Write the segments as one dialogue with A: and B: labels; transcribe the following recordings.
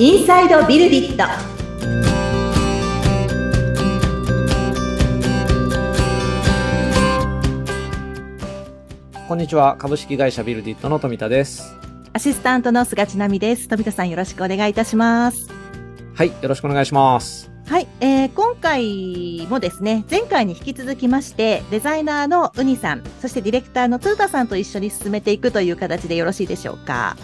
A: インサイドビルディット
B: こんにちは。株式会社ビルディットの富田です。
A: アシスタントの菅千奈美です富田さんよろしくお願いいたします
B: はい。よろしくお願いします。
A: はい、えー、今回もですね前回に引き続きましてデザイナーのウニさんそしてディレクターの鶴田さんと一緒に進めていくという形でよろしいでしょうか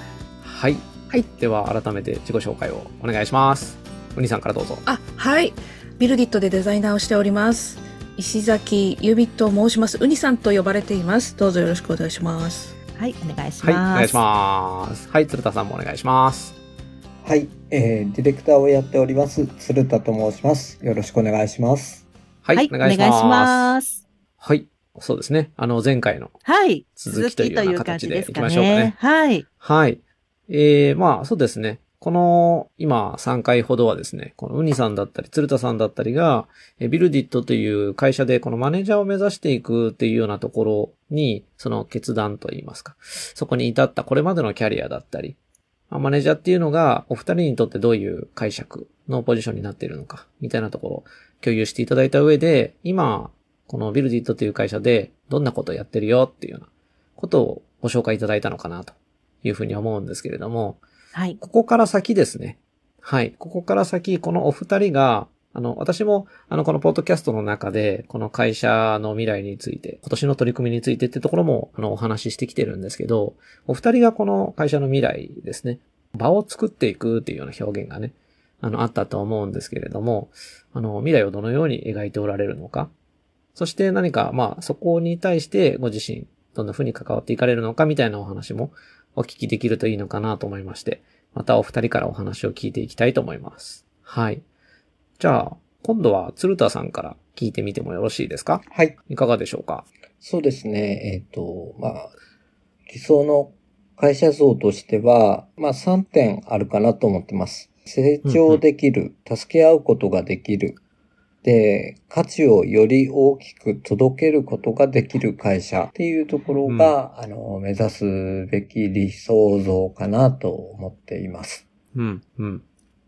B: はい。はい。では、改めて自己紹介をお願いします。ウニさんからどうぞ。
C: あ、はい。ビルディットでデザイナーをしております。石崎ゆびと申します。ウニさんと呼ばれています。どうぞよろしくお願いします。
A: はいお願いします、
B: はい。お願いします。はい。鶴田さんもお願いします。
D: はい、えー、ディレクターをやっております、鶴田と申します。よろしくお願いします。
B: はい。
A: はい
B: お願いします。
A: ます
B: はい。そうですね。あの、前回の。
A: はい
B: 続きというような形でいきましょうかね
A: 感じですかね
B: はい。えー、まあ、そうですね。この、今、3回ほどはですね、このウニさんだったり、鶴田さんだったりが、ビルディットという会社で、このマネージャーを目指していくっていうようなところに、その決断といいますか、そこに至ったこれまでのキャリアだったり、マネージャーっていうのが、お二人にとってどういう解釈のポジションになっているのか、みたいなところを共有していただいた上で、今、このビルディットという会社で、どんなことをやってるよっていうようなことをご紹介いただいたのかなというふうに思うんですけれども、
A: はい
B: ここから先ですね。はい。ここから先、このお二人が、あの、私も、あの、このポッドキャストの中で、この会社の未来について、今年の取り組みについてってところも、あの、お話ししてきてるんですけど、お二人がこの会社の未来ですね、場を作っていくっていうような表現がね、あの、あったと思うんですけれども、あの、未来をどのように描いておられるのか、そして何か、まあ、そこに対してご自身、どんな風に関わっていかれるのかみたいなお話もお聞きできるといいのかなと思いまして、またお二人からお話を聞いていきたいと思います。はい。じゃあ、今度は鶴田さんから聞いてみてもよろしいですか？
D: はい、
B: いかがでしょうか？
D: そうですね、えっ、と、まあ、理想の会社像としては、まあ3点あるかなと思ってます。成長できる、助け合うことができる。で、価値をより大きく届けることができる会社っていうところが、あの、目指すべき理想像かなと思っています。
B: うん、うん。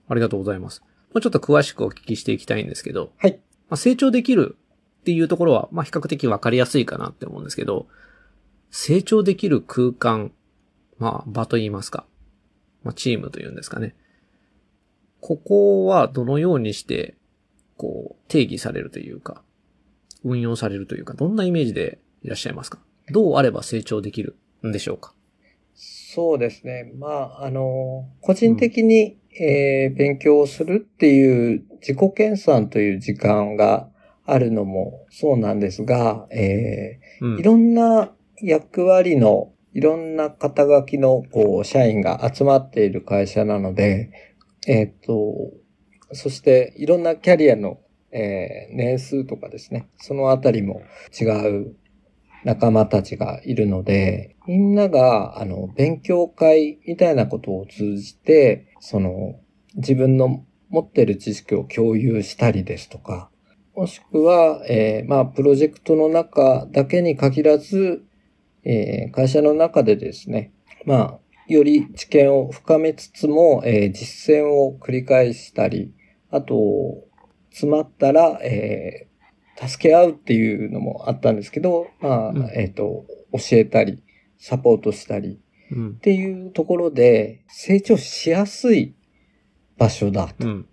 B: ありがとうございます。もうちょっと詳しくお聞きしていきたいんですけど、
D: はい。
B: まあ、成長できるっていうところは、まあ、比較的わかりやすいかなって思うんですけど、成長できる空間、まあ、場と言いますか、まあ、チームというんですかね。ここはどのようにして、こう、定義されるというか、運用されるというか、どんなイメージでいらっしゃいますか？どうあれば成長できるんでしょうか？
D: そうですね。まあ、あの、個人的に、えー勉強をするっていう自己研鑽という時間があるのもそうなんですが、え
B: うん。
D: ーいろんな役割の、いろんな肩書きの、こう、社員が集まっている会社なので、えっ、と、そして、いろんなキャリアの、えー年数とかですね、そのあたりも違う仲間たちがいるので、みんなが、あの、勉強会みたいなことを通じて、その、自分の持ってる知識を共有したりですとか、もしくは、えーまあ、プロジェクトの中だけに限らず、えー会社の中でですね、まあ、より知見を深めつつも、えー実践を繰り返したり、あと、詰まったら、えー助け合うっていうのもあったんですけど、まあ、
B: うん
D: えっ、と、教えたり、サポートしたり
B: うん
D: っ。ていうところで、成長しやすい場所だと
B: うん。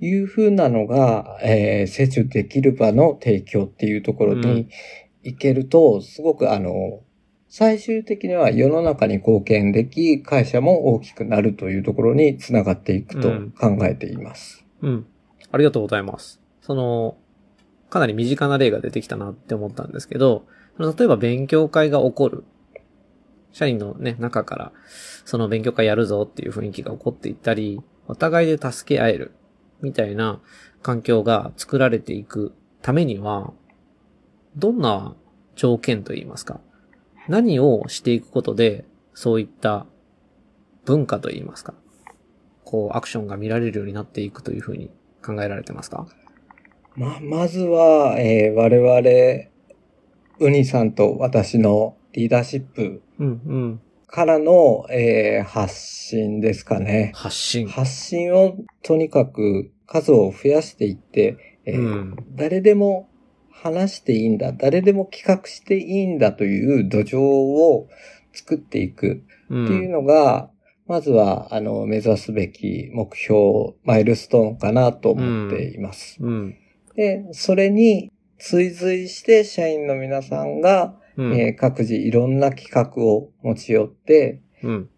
D: いうふうなのが、えー成長できる場の提供っていうところ
B: うん
D: に行けると、すごくあの、最終的には世の中に貢献でき、会社も大きくなるというところにつながっていくと
B: うん
D: 考えています。
B: うん。ありがとうございます。その、かなり身近な例が出てきたなって思ったんですけど、例えば勉強会が起こる。社員のね、中から、その勉強会やるぞっていう雰囲気が起こっていったり、お互いで助け合える、みたいな環境が作られていくためには、どんな条件といいますか、何をしていくことで、そういった文化といいますか、こう、アクションが見られるようになっていくというふうに考えられてますか？
D: ま、まずは、えー我々、ウニさんと私のリーダーシップ
B: うん、うん。
D: からの、えー発信ですかね。
B: 発信。
D: 発信をとにかく数を増やしていって、えー
B: うん。
D: 誰でも話していいんだ、誰でも企画していいんだという土壌を作っていく
B: う。
D: っていうんのが、まずは、あの、目指すべき目標、マイルストーンかなと思っています。
B: うん。
D: で、それに追随して社員の皆さんが、
B: うん。
D: えー各自いろんな企画を持ち寄って、
B: うん。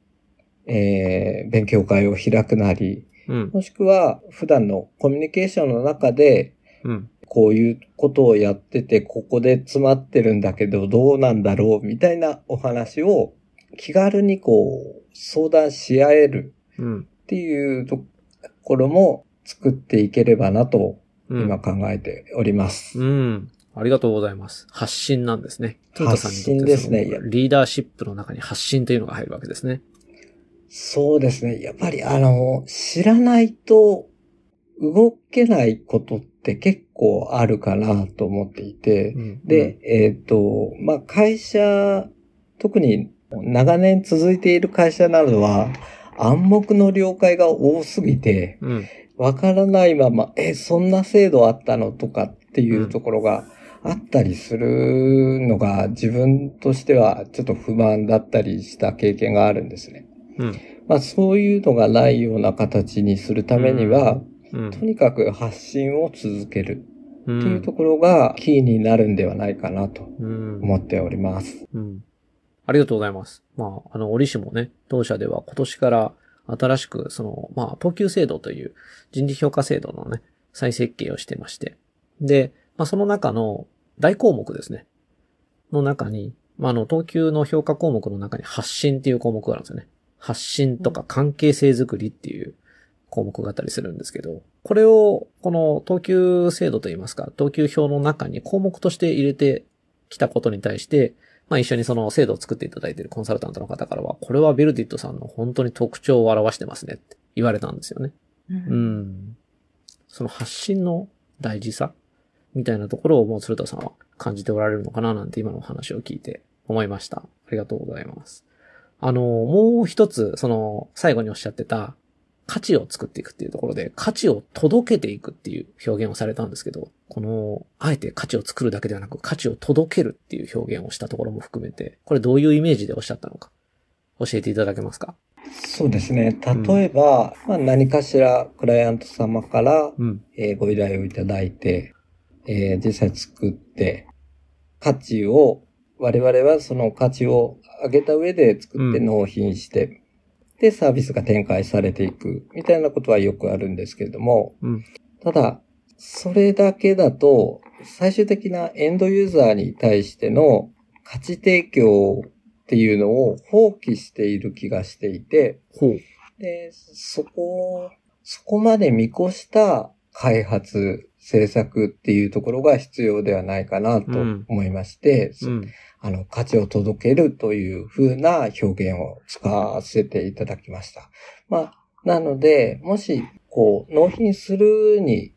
D: えー勉強会を開くなり、
B: うん。
D: もしくは普段のコミュニケーションの中で、
B: うん。
D: こういうことをやってて、ここで詰まってるんだけど、どうなんだろう、みたいなお話を気軽にこう、相談し合える
B: うん。
D: っていうところも作っていければなと、
B: うん。
D: 今考えております。
B: うん。ありがとうございます。発信なんですね。トヨタさんにとって
D: 発信ですね
B: リーダーシップの中に発信というのが入るわけですね。
D: そうですね。やっぱりあの、知らないと動けないことって結構あるかなと思っていて、
B: うん
D: で、、えっ、と、まあ、会社、特に長年続いている会社などは、暗黙の了解が多すぎて、
B: うん。
D: わからないまま、え、そんな制度あったのとかっていうところがあったりするのが自分としてはちょっと不満だったりした経験があるんですね。
B: うん。
D: まあそういうのがないような形にするためには、
B: うん。
D: とにかく発信を続ける
B: うん
D: っていうところがキーになるんではないかなと
B: うん。
D: 思っております。
B: うん。ありがとうございます。まあ、あの、折しもね、当社では今年から新しく、その、まあ、等級制度という人事評価制度のね、再設計をしてまして。で、まあ、その中の大項目ですね。の中に、まあ、あの、等級の評価項目の中に発信っていう項目があるんですよね。発信とか関係性づくりっていう項目があったりするんですけど、これを、この等級制度といいますか、等級表の中に項目として入れてきたことに対して、まあ一緒にその制度を作っていただいているコンサルタントの方からは、これはベルディットさんの本当に特徴を表してますねって言われたんですよね。
A: う
B: うんん。その発信の大事さみたいなところをもう鶴田さんは感じておられるのかななんて今のお話を聞いて思いました。ありがとうございます。あの、もう一つ、その、最後におっしゃってた、価値を作っていくっていうところで、価値を届けていくっていう表現をされたんですけど、この、あえて価値を作るだけではなく、価値を届けるっていう表現をしたところも含めて、これどういうイメージでおっしゃったのか、教えていただけますか？
D: そうですね。例えば、まあ、何かしらクライアント様から、
B: うん。
D: えーご依頼をいただいて、えー実際作って、価値を、我々はその価値を上げた上で作って
B: うん
D: 納品して、で、サービスが展開されていく、みたいなことはよくあるんですけれども、
B: うん
D: ただ、それだけだと、最終的なエンドユーザーに対しての価値提供っていうのを放棄している気がしていて。で、そこ、そこまで見越した開発、制作っていうところが必要ではないかなと思いまして、そ
B: うん。
D: あの、価値を届けるという風な表現を使わせていただきました。まあ、なので、もし、こう、納品するに、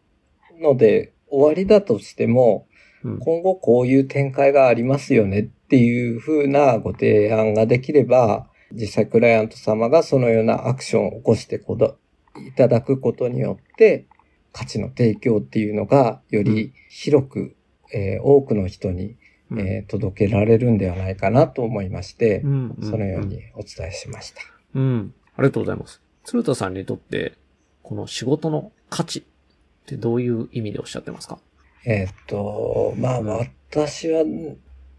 D: ので終わりだとしても、
B: うん
D: 今後こういう展開がありますよねっていう風なご提案ができれば、実際クライアント様がそのようなアクションを起こしていただくことによって、価値の提供っていうのがより広く、えー多くの人に、
B: うん
D: えー届けられるんではないかなと思いまして、
B: うんうん
D: そのようにお伝えしました。
B: うん。ありがとうございます。鶴田さんにとって、この仕事の価値ってどういう意味でおっしゃってますか？
D: えーっと、まあ私は、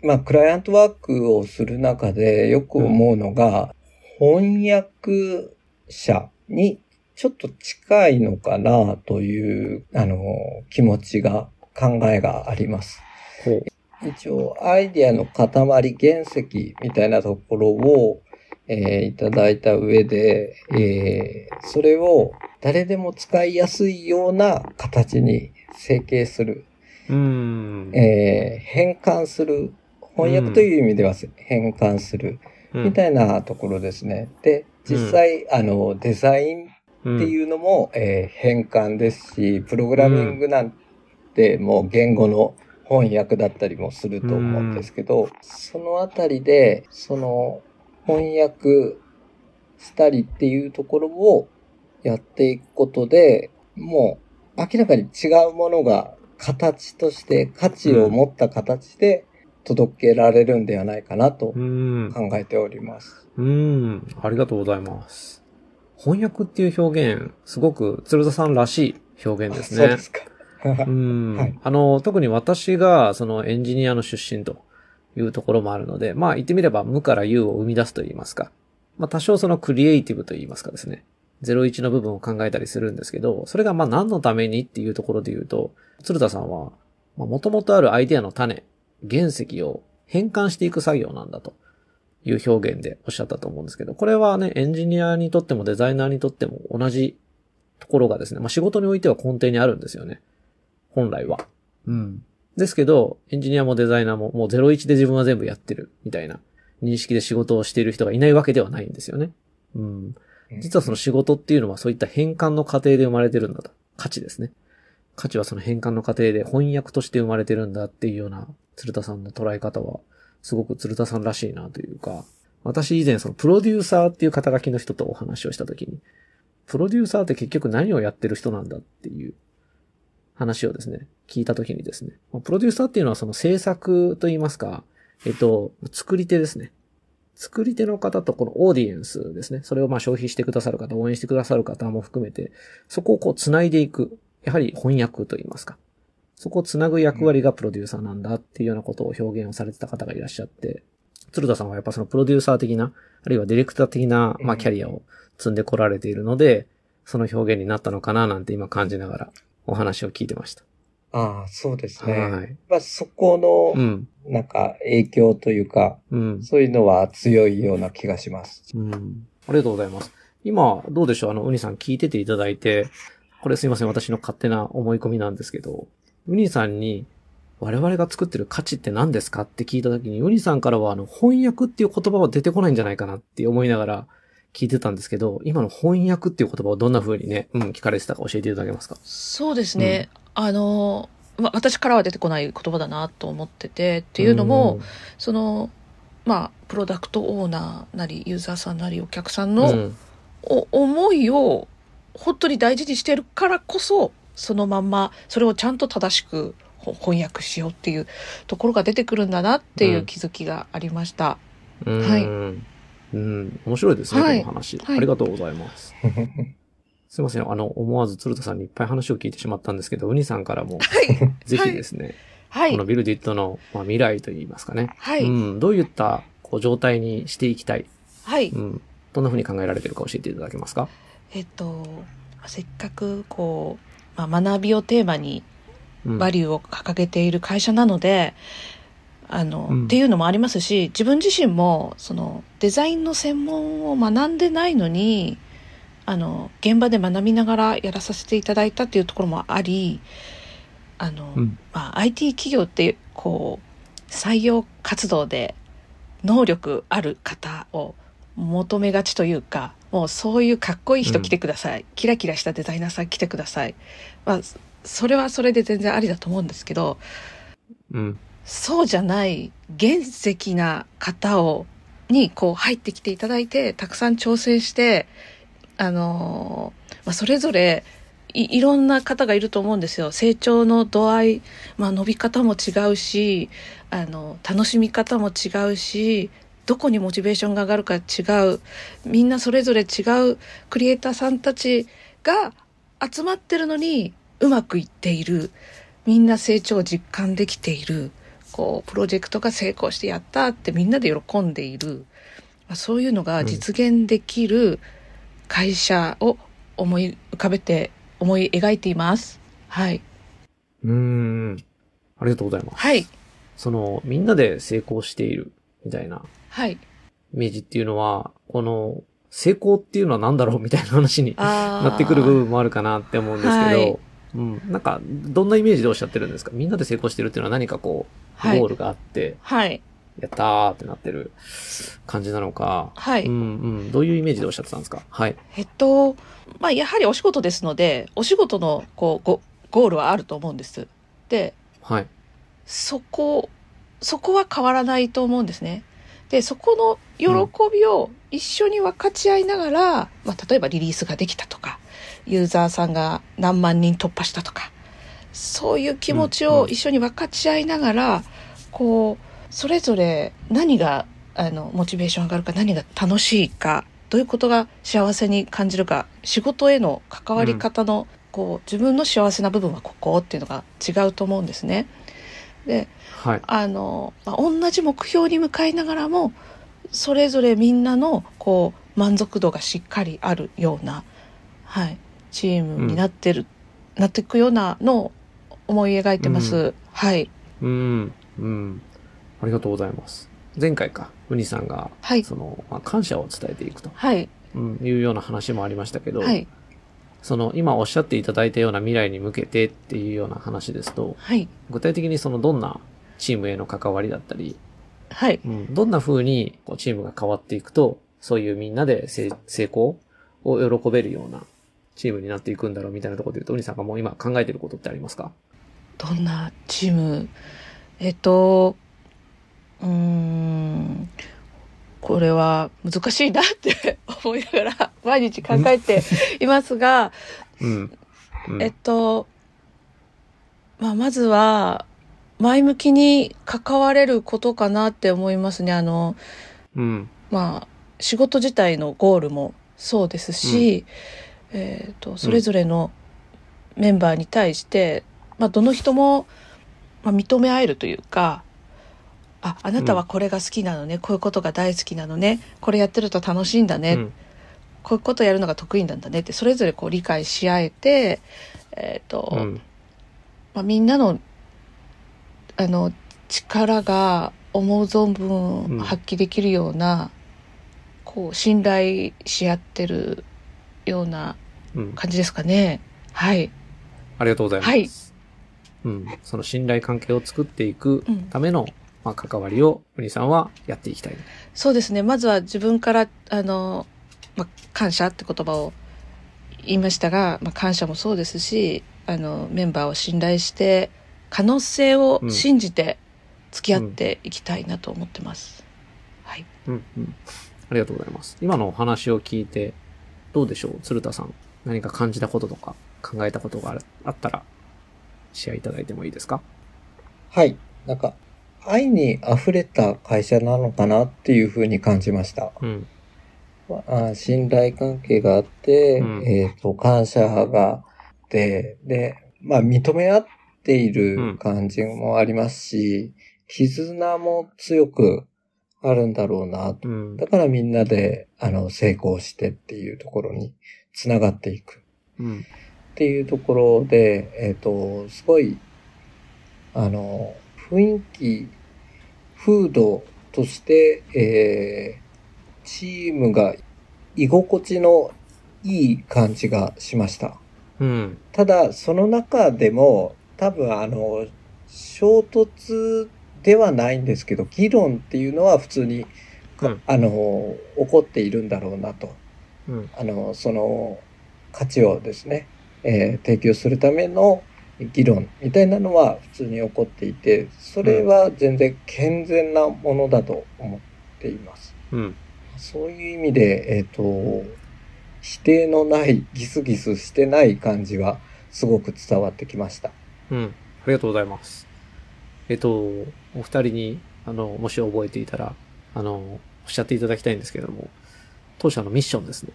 D: まあクライアントワークをする中でよく思うのが、翻訳者にちょっと近いのかなという、あの、気持ちが、考えがあります。一応、アイディアの塊、原石みたいなところを、えーいただいた上で、えーそれを誰でも使いやすいような形に成形する、
B: うーん。
D: えー変換する、翻訳という意味では変換する、みたいなところですね。で、実際、あの、デザイン
B: うん
D: っていうのも、えー変換ですし、プログラミングなんてもう言語の翻訳だったりもすると思うんですけど、そのあたりで、その、翻訳したりっていうところをやっていくことで、もう明らかに違うものが形として価値を持った形で届けられるんではないかなと
B: うん。
D: 考えております。
B: うん。ありがとうございます。翻訳っていう表現、すごく鶴田さんらしい表現ですね。
D: そうですか。
B: うん
D: はい
B: あの、特に私が、そのエンジニアの出身というところもあるので、まあ言ってみれば無から有を生み出すと言いますか。まあ多少そのクリエイティブと言いますかですね。01の部分を考えたりするんですけど、それがまあ何のためにっていうところで言うと、鶴田さんは、まあ元々あるアイデアの種、原石を変換していく作業なんだという表現でおっしゃったと思うんですけど、これはね、エンジニアにとってもデザイナーにとっても同じところがですね、まあ仕事においては根底にあるんですよね。本来は。うん。ですけど、エンジニアもデザイナーももう01で自分は全部やってるみたいな認識で仕事をしている人がいないわけではないんですよね。うん。実はその仕事っていうのはそういった変換の過程で生まれてるんだと。価値ですね。価値はその変換の過程で翻訳として生まれてるんだっていうような鶴田さんの捉え方は、すごく鶴田さんらしいなというか、私以前そのプロデューサーっていう肩書きの人とお話をしたときに、プロデューサーって結局何をやってる人なんだっていう話をですね、聞いたときにですね、プロデューサーっていうのはその制作といいますか、えっと、作り手ですね。作り手の方とこのオーディエンスですね。それをまあ消費してくださる方、応援してくださる方も含めて、そこをこう繋いでいく。やはり翻訳といいますか。そこを繋ぐ役割がプロデューサーなんだっていうようなことを表現をされてた方がいらっしゃって、鶴田さんはやっぱそのプロデューサー的な、あるいはディレクター的な、まあキャリアを積んでこられているので、その表現になったのかななんて今感じながらお話を聞いてました。
D: ああ、そうですね。
B: はい。
D: まあ、そこの、
B: うん。
D: なんか、影響というか、
B: うん。
D: そういうのは強いような気がします。
B: うん。ありがとうございます。今、どうでしょう？あの、ウニさん聞いてていただいて、これすいません、私の勝手な思い込みなんですけど、ウニさんに、我々が作ってる価値って何ですかって聞いたときに、ウニさんからは、あの、翻訳っていう言葉は出てこないんじゃないかなって思いながら聞いてたんですけど、今の翻訳っていう言葉をどんな風にね、うん、聞かれてたか教えていただけますか？
C: そうですね。あの、ま、私からは出てこない言葉だなと思ってて、っていうのも、、その、まあ、プロダクトオーナーなり、ユーザーさんなり、お客さん
B: うん、
C: の、
B: うん。
C: お思いを本当に大事にしてるからこそそのまんまそれをちゃんと正しくほ翻訳しようっていうところが出てくるんだなっていう気づきがありました。
B: うん。
C: はい
B: うん。面白いですね、
C: はい
B: この話、
C: はい
B: ありがとうございます。すいません。あの、思わず鶴田さんにいっぱい話を聞いてしまったんですけど、ウニさんからも、
C: はい。
B: ぜひですね、
C: はい
B: この。ビルディットの、まあ、未来といいますかね。
C: はい。
B: うん。どういったこう状態にしていきたい？
C: はい。
B: うん。どんな風に考えられてるか教えていただけますか？
C: えっと、せっかくこう、まあ、学びをテーマに
B: うん。
C: バリューを掲げている会社なので、あの、
B: うん
C: っていうのもありますし、自分自身も、その、デザインの専門を学んでないのに、あの、現場で学びながらやらさせていただいたっていうところもあり、あの、
B: うん
C: まあ、IT 企業って、こう、採用活動で能力ある方を求めがちというか、もうそういうかっこいい人来てください。キラキラしたデザイナーさん来てください。まあ、それはそれで全然ありだと思うんですけど、
B: うん。
C: そうじゃない原石な方を、にこう入ってきていただいて、たくさん挑戦して、あのーまあ、それぞれいいろんな方がいると思うんですよ。成長の度合い、まあ、伸び方も違うし、あの、楽しみ方も違うし、どこにモチベーションが上がるか違う。みんなそれぞれ違うクリエイターさんたちが集まってるのにうまくいっている。みんな成長を実感できている。こう、プロジェクトが成功してやったってみんなで喜んでいる。まあ、そういうのが実現できる会社を思い浮かべて、思い描いています。はい。
B: うーん。ありがとうございます。
C: はい。
B: その、みんなで成功している、みたいな
C: はい。
B: イメージっていうのは、この、成功っていうのは何だろうみたいな話に
C: あ
B: なってくる部分もあるかなって思うんですけど、
C: はい
B: うん。なんか、どんなイメージでおっしゃってるんですか？みんなで成功してるっていうのは何かこう、
C: はい
B: ゴールがあって、
C: はい。
B: やったーってなってる感じなのか、
C: はい。
B: うんうん。どういうイメージでおっしゃってたんですか？はい。
C: えっと、まあ、やはりお仕事ですので、お仕事の、こう、ゴゴールはあると思うんです。で、
B: はい。
C: そこ、そこは変わらないと思うんですね。で、そこの喜びを一緒に分かち合いながら、まあ、例えばリリースができたとか、ユーザーさんが何万人突破したとか、そういう気持ちを一緒に分かち合いながら、こう、それぞれ何が、あの、モチベーション上がるか、何が楽しいか、どういうことが幸せに感じるか、仕事への関わり方の、こう、自分の幸せな部分はここっていうのが違うと思うんですね。で、
B: はい。
C: あの、まあ、同じ目標に向かいながらも、それぞれみんなの、こう、満足度がしっかりあるような、はい、チームになってる、なっていくようなのを思い描いてます。
B: う
C: はい。
B: うん。うん。ありがとうございます。前回か、ウニさんが、
C: はい
B: その、まあ、感謝を伝えていくと、
C: はい。
B: うん、いうような話もありましたけど、
C: はい。
B: その、今おっしゃっていただいたような未来に向けてっていうような話ですと、
C: はい。
B: 具体的にその、どんなチームへの関わりだったり、
C: はい。
B: うん、どんな風にこうチームが変わっていくと、そういうみんなで成成功を喜べるようなチームになっていくんだろうみたいなところで言うと、ウニさんがもう今考えてることってありますか？
C: どんなチーム？えっと、うーん、これは難しいなって 思いながら毎日考えていますが、
B: うん。うん、
C: えっと、まあ、まずは、前向きに関われることかなって思いますね。あの、
B: うん。
C: まあ、仕事自体のゴールもそうですし、えっ、と、それぞれのメンバーに対して、まあ、どの人も、まあ、認め合えるというか、あ、あなたはこれが好きなのね、こういうことが大好きなのね、これやってると楽しいんだね、
B: うん
C: こういうことやるのが得意なんだねって、それぞれこう理解し合えて、えっ、と、
B: うん。
C: まあ、みんなのあの力が思う存
B: うん
C: 分発揮できるような、こう信頼し合ってるような
B: うん。
C: 感じですかね。はい。
B: ありがとうございます。
C: はい
B: うん。その信頼関係を作っていく
C: うん
B: ための、まあ、関わりを、ウニさんはやっていきたい。
C: そうですね。まずは自分から、あの、まあ、感謝って言葉を言いましたが、まあ、感謝もそうですし、あの、メンバーを信頼して、可能性を信じて付き合っていきたいなと思ってます。はい。
B: うん、うん。ありがとうございます。今のお話を聞いて、どうでしょう？鶴田さん。何か感じたこととか、考えたことがあるあったら、シェアいただいてもいいですか？
D: はい。なんか、愛に溢れた会社なのかなっていうふうに感じました。
B: うん。
D: あ信頼関係があって、
B: うん
D: えっ、と、感謝があって、で、まあ、認め合っている感じもありますし、絆も強くあるんだろうなと。
B: うん。
D: だからみんなで、あの、成功してっていうところに繋がっていく。
B: うん。
D: っていうところで、えっ、と、すごい、あの、雰囲気、風土として、えーチームが居心地のいい感じがしました。
B: うん。
D: ただ、その中でも、多分あの、衝突ではないんですけど、議論っていうのは普通に、
B: うん
D: あの、起こっているんだろうなと。
B: うん。
D: あの、その価値をですね、えー提供するための議論みたいなのは普通に起こっていて、それは全然健全なものだと思っています。
B: うん。
D: そういう意味で、えっ、と、否定のない、ギスギスしてない感じはすごく伝わってきました。
B: うん。ありがとうございます。えっと、お二人に、あの、もし覚えていたら、あの、おっしゃっていただきたいんですけれども、当社のミッションですね。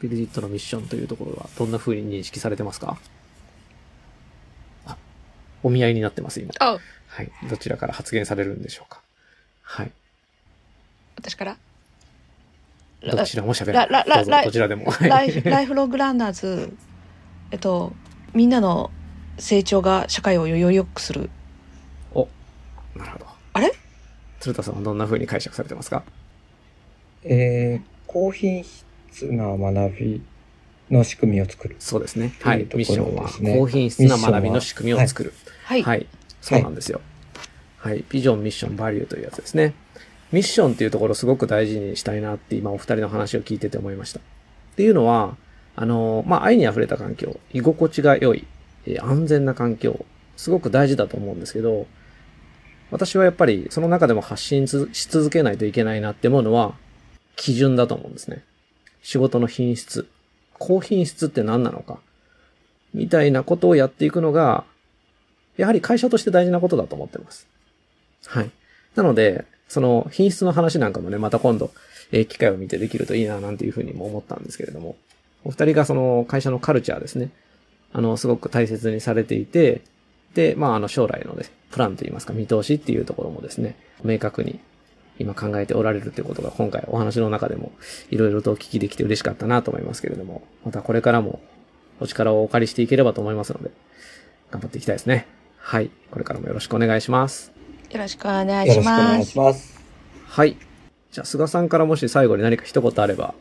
B: ビルディットのミッションというところは、どんな風に認識されてますか？あ、お見合いになってます、今。
C: あ、
B: はい。どちらから発言されるんでしょうか。はい。
C: 私から？
B: どちらも喋らない。どちらでも。
C: ライフ、ライフロングランナーズ、えっと、みんなの成長が社会をより良くする。
B: お、なるほど。
C: あれ？
B: 鶴田さんはどんな風に解釈されてますか？
D: えー、高品質な学びの仕組みを作る。
B: そうですね。はい。ミッションは高品質な学びの仕組みを作る。
C: はい。
B: はい。そうなんですよ。はい。ビジョン、ミッション、バリューというやつですね。ミッションっていうところすごく大事にしたいなって今お二人の話を聞いてて思いました。っていうのは、あの、まあ、愛に溢れた環境、居心地が良い、え安全な環境、すごく大事だと思うんですけど、私はやっぱりその中でも発信し続けないといけないなって思うのは基準だと思うんですね。仕事の品質。高品質って何なのか。みたいなことをやっていくのが、やはり会社として大事なことだと思ってます。はい。なので、その品質の話なんかもね、また今度、えー、機会を見てできるといいな、なんていうふうにも思ったんですけれども、お二人がその会社のカルチャーですね。あの、すごく大切にされていて、で、まあ、あの、将来のね、プランといいますか、見通しっていうところもですね、明確に今考えておられるということが今回お話の中でもいろいろとお聞きできて嬉しかったなと思いますけれども、またこれからもお力をお借りしていければと思いますので、頑張っていきたいですね。はい。これからもよろしくお願いします。
C: よろしくお願いします。よろしくお願いします。
B: はい。じゃあ、菅さんからもし最後に何か一言あれば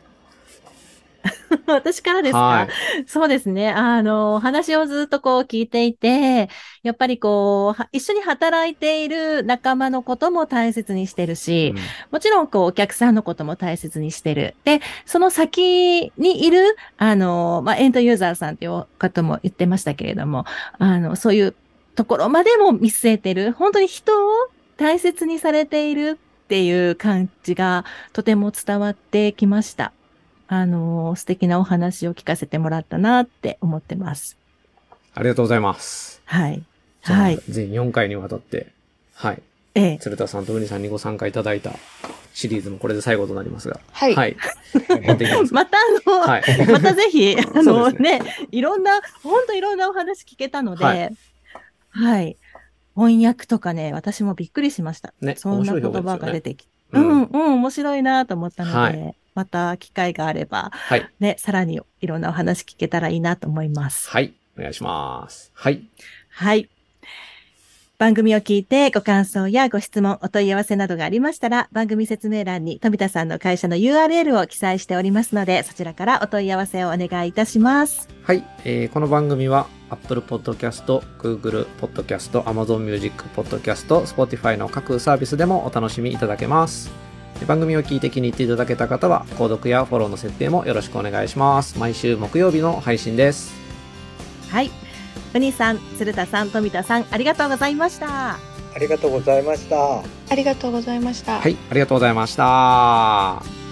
A: 私からですか、はい、そうですね。あの、話をずっとこう聞いていて、やっぱりこう、一緒に働いている仲間のことも大切にしてるし、うん、もちろんこう、お客さんのことも大切にしてる。で、その先にいる、あの、まあ、エンドユーザーさんっていう方も言ってましたけれども、あの、そういうところまでも見据えてる、本当に人を大切にされているっていう感じがとても伝わってきました。あの、素敵なお話を聞かせてもらったなって思ってます。
B: ありがとうございます。
A: はい。
B: はい。全4回にわたって、はい。ええ。鶴田さんとウニさんにご参加いただいたシリーズもこれで最後となりますが。
C: はい。はい。
A: またあの、はい、またぜひ、あのね、ね、いろんな、本当いろんなお話聞けたので、はい、はい。翻訳とかね、私もびっくりしました。ね。そんな言葉が出てきて。うん、うん、面白いなと思ったので、はい、また機会があれば、はい。ね、さらにいろんなお話聞けたらいいなと思います。
B: はい。お願いします。はい。
A: はい。番組を聞いてご感想やご質問、お問い合わせなどがありましたら、番組説明欄に富田さんの会社の URL を記載しておりますので、そちらからお問い合わせをお願いいたします。
B: はい。えー、この番組は Apple Podcast、Google Podcast、Amazon Music Podcast、Spotify の各サービスでもお楽しみいただけます。番組を聞いて気に入っていただけた方は、購読やフォローの設定もよろしくお願いします。毎週木曜日の配信です。
A: はい。うにさん、鶴田さん、富田さん、ありがとうございました。
D: ありがとうございました。
C: ありがとうございました。
B: はい、ありがとうございました。